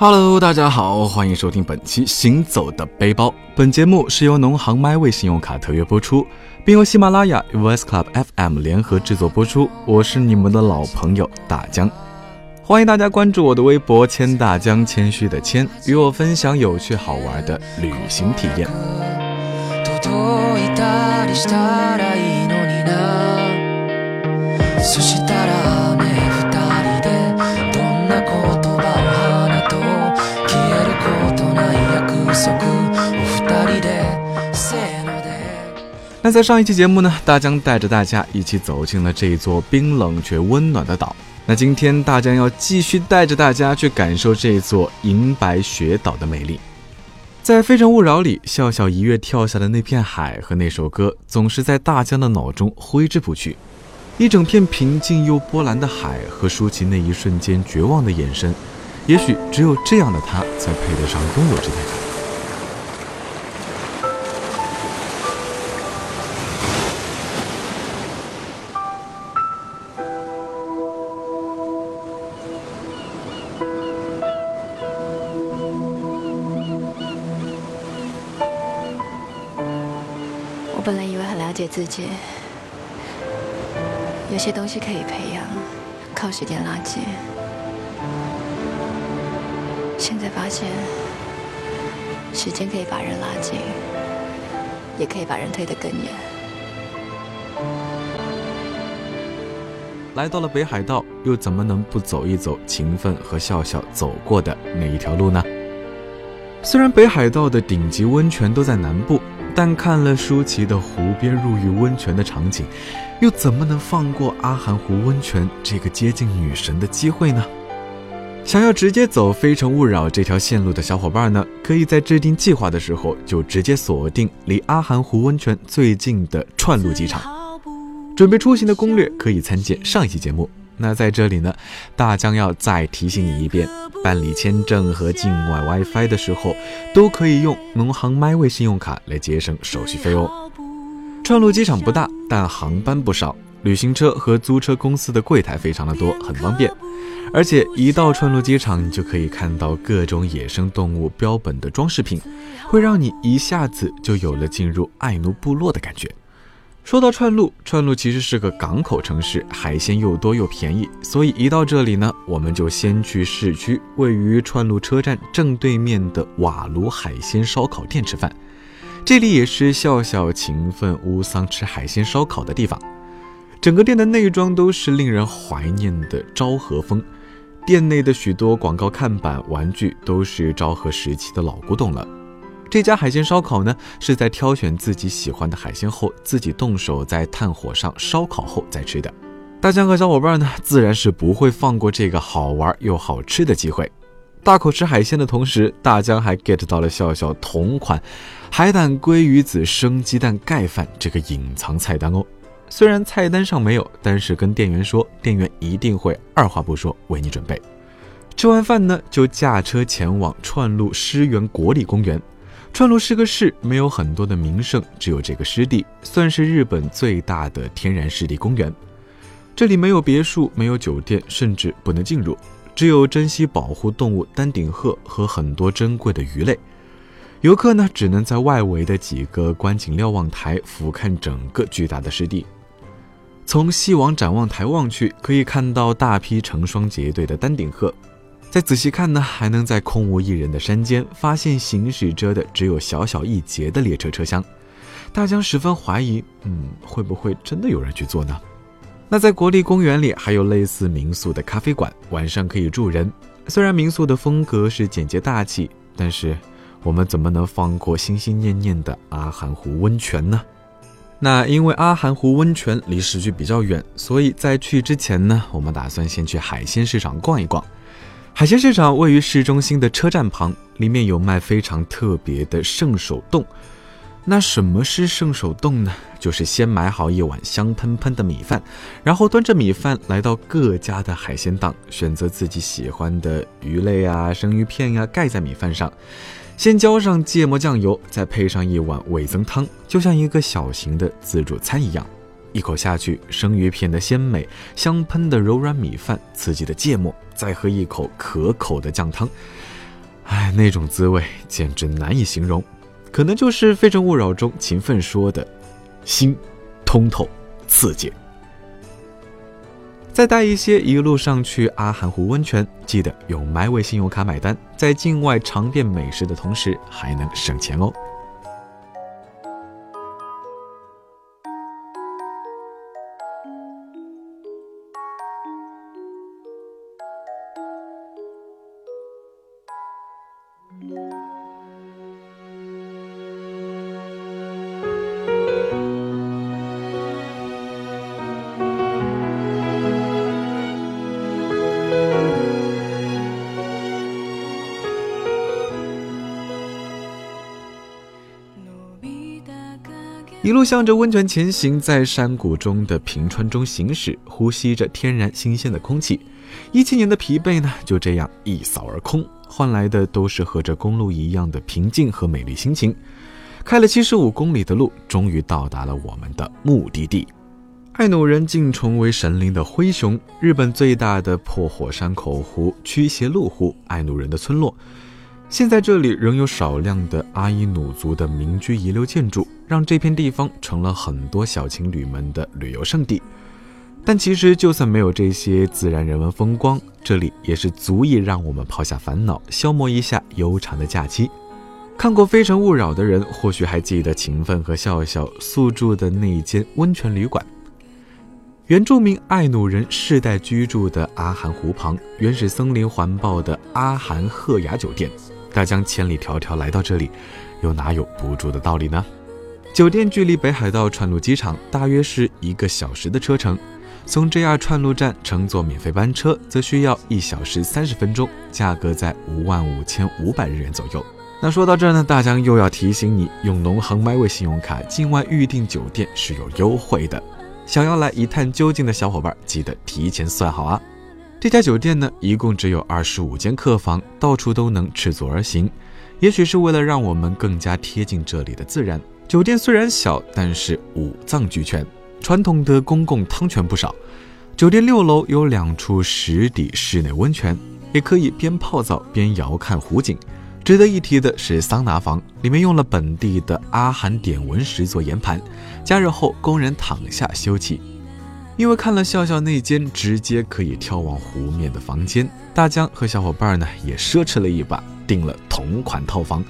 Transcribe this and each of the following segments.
Hello，大家好，欢迎收听本期《行走的背包》。本节目是由农行 My 信用卡特约播出，并由喜马拉雅 Voice Club FM 联合制作播出。我是你们的老朋友大江，欢迎大家关注我的微博“千大江”，谦虚的谦，与我分享有趣好玩的旅行体验。那在上一期节目呢，大江带着大家一起走进了这座冰冷却温暖的岛。那今天大江要继续带着大家去感受这座银白雪岛的美丽。在《非诚勿扰》里，笑笑一跃跳下的那片海和那首歌，总是在大江的脑中挥之不去。一整片平静又波澜的海和舒淇那一瞬间绝望的眼神，也许只有这样的他，才配得上拥有这片海。本来以为很了解自己，有些东西可以培养，靠时间拉近。现在发现，时间可以把人拉近，也可以把人推得更远。来到了北海道，又怎么能不走一走勤奋和笑笑走过的那一条路呢？虽然北海道的顶级温泉都在南部。但看了舒淇的湖边入浴温泉的场景，又怎么能放过阿寒湖温泉这个接近女神的机会呢？想要直接走《非诚勿扰》这条线路的小伙伴呢，可以在制定计划的时候就直接锁定离阿寒湖温泉最近的串路机场。准备出行的攻略可以参见上一期节目。那在这里呢，大江要再提醒你一遍，办理签证和境外 WiFi 的时候，都可以用农行 MyWay 信用卡来节省手续费哦。串路机场不大，但航班不少，旅行车和租车公司的柜台非常的多，很方便。而且一到串路机场，你就可以看到各种野生动物标本的装饰品，会让你一下子就有了进入爱奴部落的感觉。说到串路，串路其实是个港口城市，海鲜又多又便宜，所以一到这里呢，我们就先去市区，位于串路车站正对面的瓦炉海鲜烧烤店吃饭。这里也是笑笑勤奋乌桑吃海鲜烧烤的地方。整个店的内装都是令人怀念的昭和风，店内的许多广告看板、玩具都是昭和时期的老古董了。这家海鲜烧烤呢，是在挑选自己喜欢的海鲜后，自己动手在炭火上烧烤后再吃的。大江和小伙伴呢，自然是不会放过这个好玩又好吃的机会。大口吃海鲜的同时，大江还 get 到了笑笑同款海胆鲑鱼子生鸡蛋盖饭这个隐藏菜单哦。虽然菜单上没有，但是跟店员说，店员一定会二话不说为你准备。吃完饭呢，就驾车前往串路诗园国立公园。川路是个市，没有很多的名胜，只有这个湿地，算是日本最大的天然湿地公园。这里没有别墅，没有酒店，甚至不能进入，只有珍稀保护动物丹顶鹤和很多珍贵的鱼类。游客呢，只能在外围的几个观景瞭望台俯瞰整个巨大的湿地。从西往展望台望去，可以看到大批成双结对的丹顶鹤。再仔细看呢，还能在空无一人的山间发现行驶着的只有小小一节的列车车厢。大江十分怀疑，嗯，会不会真的有人去坐呢？那在国立公园里还有类似民宿的咖啡馆，晚上可以住人。虽然民宿的风格是简洁大气，但是我们怎么能放过心心念念的阿寒湖温泉呢？那因为阿寒湖温泉离市区比较远，所以在去之前呢，我们打算先去海鲜市场逛一逛。海鲜市场位于市中心的车站旁，里面有卖非常特别的圣手冻。那什么是圣手冻呢？就是先买好一碗香喷喷的米饭，然后端着米饭来到各家的海鲜档，选择自己喜欢的鱼类啊、生鱼片呀，盖在米饭上，先浇上芥末酱油，再配上一碗味增汤，就像一个小型的自助餐一样。一口下去，生鱼片的鲜美，香喷的柔软米饭，刺激的芥末，再喝一口可口的酱汤，哎，那种滋味简直难以形容，可能就是《非诚勿扰》中秦奋说的“心通透，刺激”。再带一些一路上去阿寒湖温泉，记得用 MyWay 信用卡买单，在境外尝遍美食的同时还能省钱哦。一路向着温泉前行，在山谷中的平川中行驶，呼吸着天然新鲜的空气。一七年的疲惫呢，就这样一扫而空，换来的都是和这公路一样的平静和美丽心情。开了七十五公里的路，终于到达了我们的目的地——爱努人敬崇为神灵的灰熊，日本最大的破火山口湖驱邪路湖，爱努人的村落。现在这里仍有少量的阿伊努族的民居遗留建筑，让这片地方成了很多小情侣们的旅游胜地。但其实，就算没有这些自然人文风光，这里也是足以让我们抛下烦恼，消磨一下悠长的假期。看过《非诚勿扰》的人，或许还记得秦奋和笑笑宿住的那一间温泉旅馆。原住民爱努人世代居住的阿寒湖旁，原始森林环抱的阿寒鹤雅酒店。大江千里迢迢来到这里，又哪有不住的道理呢？酒店距离北海道川路机场大约是一个小时的车程，从 JR 串路站乘坐免费班车则需要一小时三十分钟，价格在五万五千五百日元左右。那说到这儿呢，大江又要提醒你，用农行 MyWay 信用卡境外预订酒店是有优惠的，想要来一探究竟的小伙伴，记得提前算好啊。这家酒店呢，一共只有二十五间客房，到处都能赤足而行。也许是为了让我们更加贴近这里的自然，酒店虽然小，但是五脏俱全，传统的公共汤泉不少。酒店六楼有两处实底室内温泉，也可以边泡澡边遥看湖景。值得一提的是桑拿房，里面用了本地的阿寒点纹石做岩盘，加热后工人躺下休憩。因为看了笑笑那间直接可以眺望湖面的房间，大江和小伙伴呢也奢侈了一把，订了同款套房。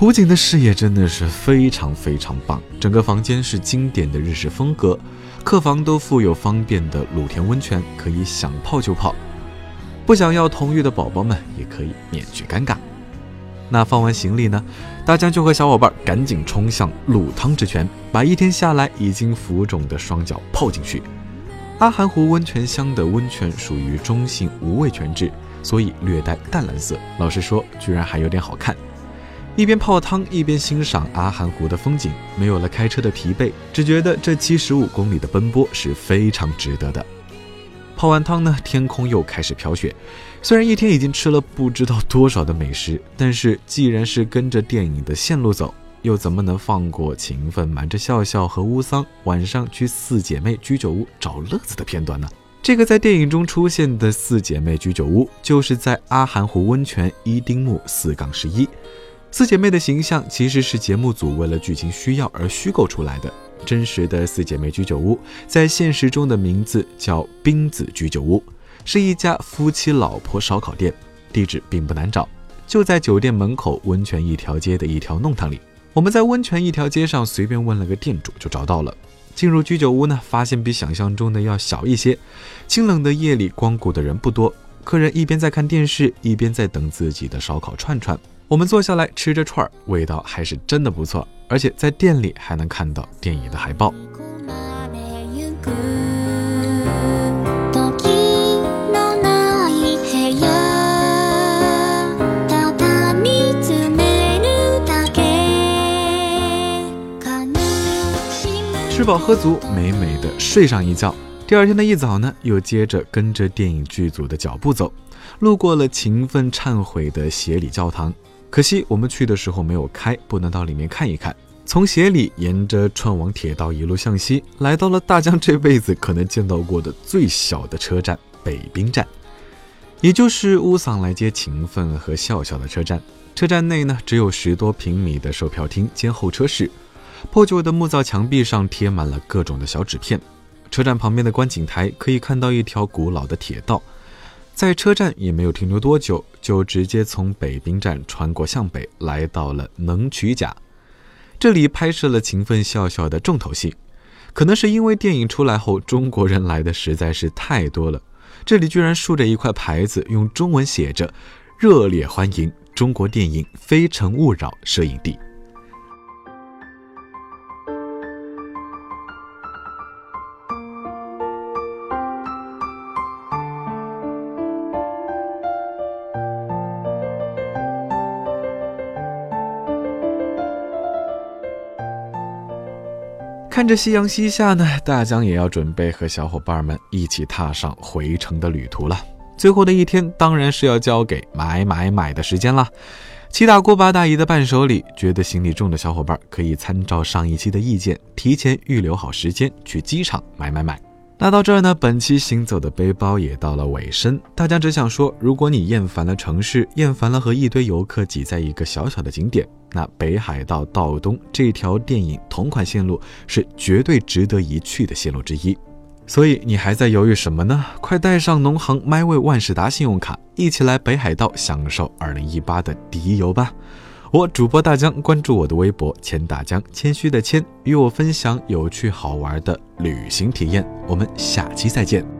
湖景的视野真的是非常非常棒，整个房间是经典的日式风格，客房都附有方便的露天温泉，可以想泡就泡。不想要同浴的宝宝们也可以免去尴尬。那放完行李呢，大家就和小伙伴赶紧冲向露汤之泉，把一天下来已经浮肿的双脚泡进去。阿寒湖温泉乡的温泉属于中性无味泉质，所以略带淡蓝色。老实说，居然还有点好看。一边泡汤一边欣赏阿寒湖的风景，没有了开车的疲惫，只觉得这七十五公里的奔波是非常值得的。泡完汤呢，天空又开始飘雪。虽然一天已经吃了不知道多少的美食，但是既然是跟着电影的线路走，又怎么能放过勤奋瞒着笑笑和乌桑晚上去四姐妹居酒屋找乐子的片段呢？这个在电影中出现的四姐妹居酒屋，就是在阿寒湖温泉伊丁木四杠十一。四姐妹的形象其实是节目组为了剧情需要而虚构出来的。真实的四姐妹居酒屋在现实中的名字叫冰子居酒屋，是一家夫妻老婆烧烤店，地址并不难找，就在酒店门口温泉一条街的一条弄堂里。我们在温泉一条街上随便问了个店主就找到了。进入居酒屋呢，发现比想象中的要小一些，清冷的夜里光顾的人不多，客人一边在看电视，一边在等自己的烧烤串串。我们坐下来吃着串儿，味道还是真的不错。而且在店里还能看到电影的海报。吃饱喝足，美美的睡上一觉。第二天的一早呢，又接着跟着电影剧组的脚步走，路过了勤奋忏悔的协理教堂。可惜我们去的时候没有开，不能到里面看一看。从协里沿着串网铁道一路向西，来到了大江这辈子可能见到过的最小的车站——北滨站。也就是乌桑来接勤奋和笑笑的车站。车站内呢，只有十多平米的售票厅兼候车室，破旧的木造墙壁上贴满了各种的小纸片。车站旁边的观景台可以看到一条古老的铁道。在车站也没有停留多久，就直接从北滨站穿过向北，来到了能取甲。这里拍摄了《勤奋笑笑》的重头戏。可能是因为电影出来后，中国人来的实在是太多了，这里居然竖着一块牌子，用中文写着“热烈欢迎中国电影《非诚勿扰》摄影地”。看着夕阳西下呢，大江也要准备和小伙伴们一起踏上回程的旅途了。最后的一天，当然是要交给买买买的时间了。七大姑八大姨的伴手礼，觉得行李重的小伙伴可以参照上一期的意见，提前预留好时间去机场买买买。那到这儿呢，本期行走的背包也到了尾声。大家只想说，如果你厌烦了城市，厌烦了和一堆游客挤在一个小小的景点，那北海道道东这条电影同款线路是绝对值得一去的线路之一。所以你还在犹豫什么呢？快带上农行 MyWay 万事达信用卡，一起来北海道享受2018的第一游吧！我主播大江，关注我的微博“钱大江”，谦虚的谦，与我分享有趣好玩的旅行体验。我们下期再见。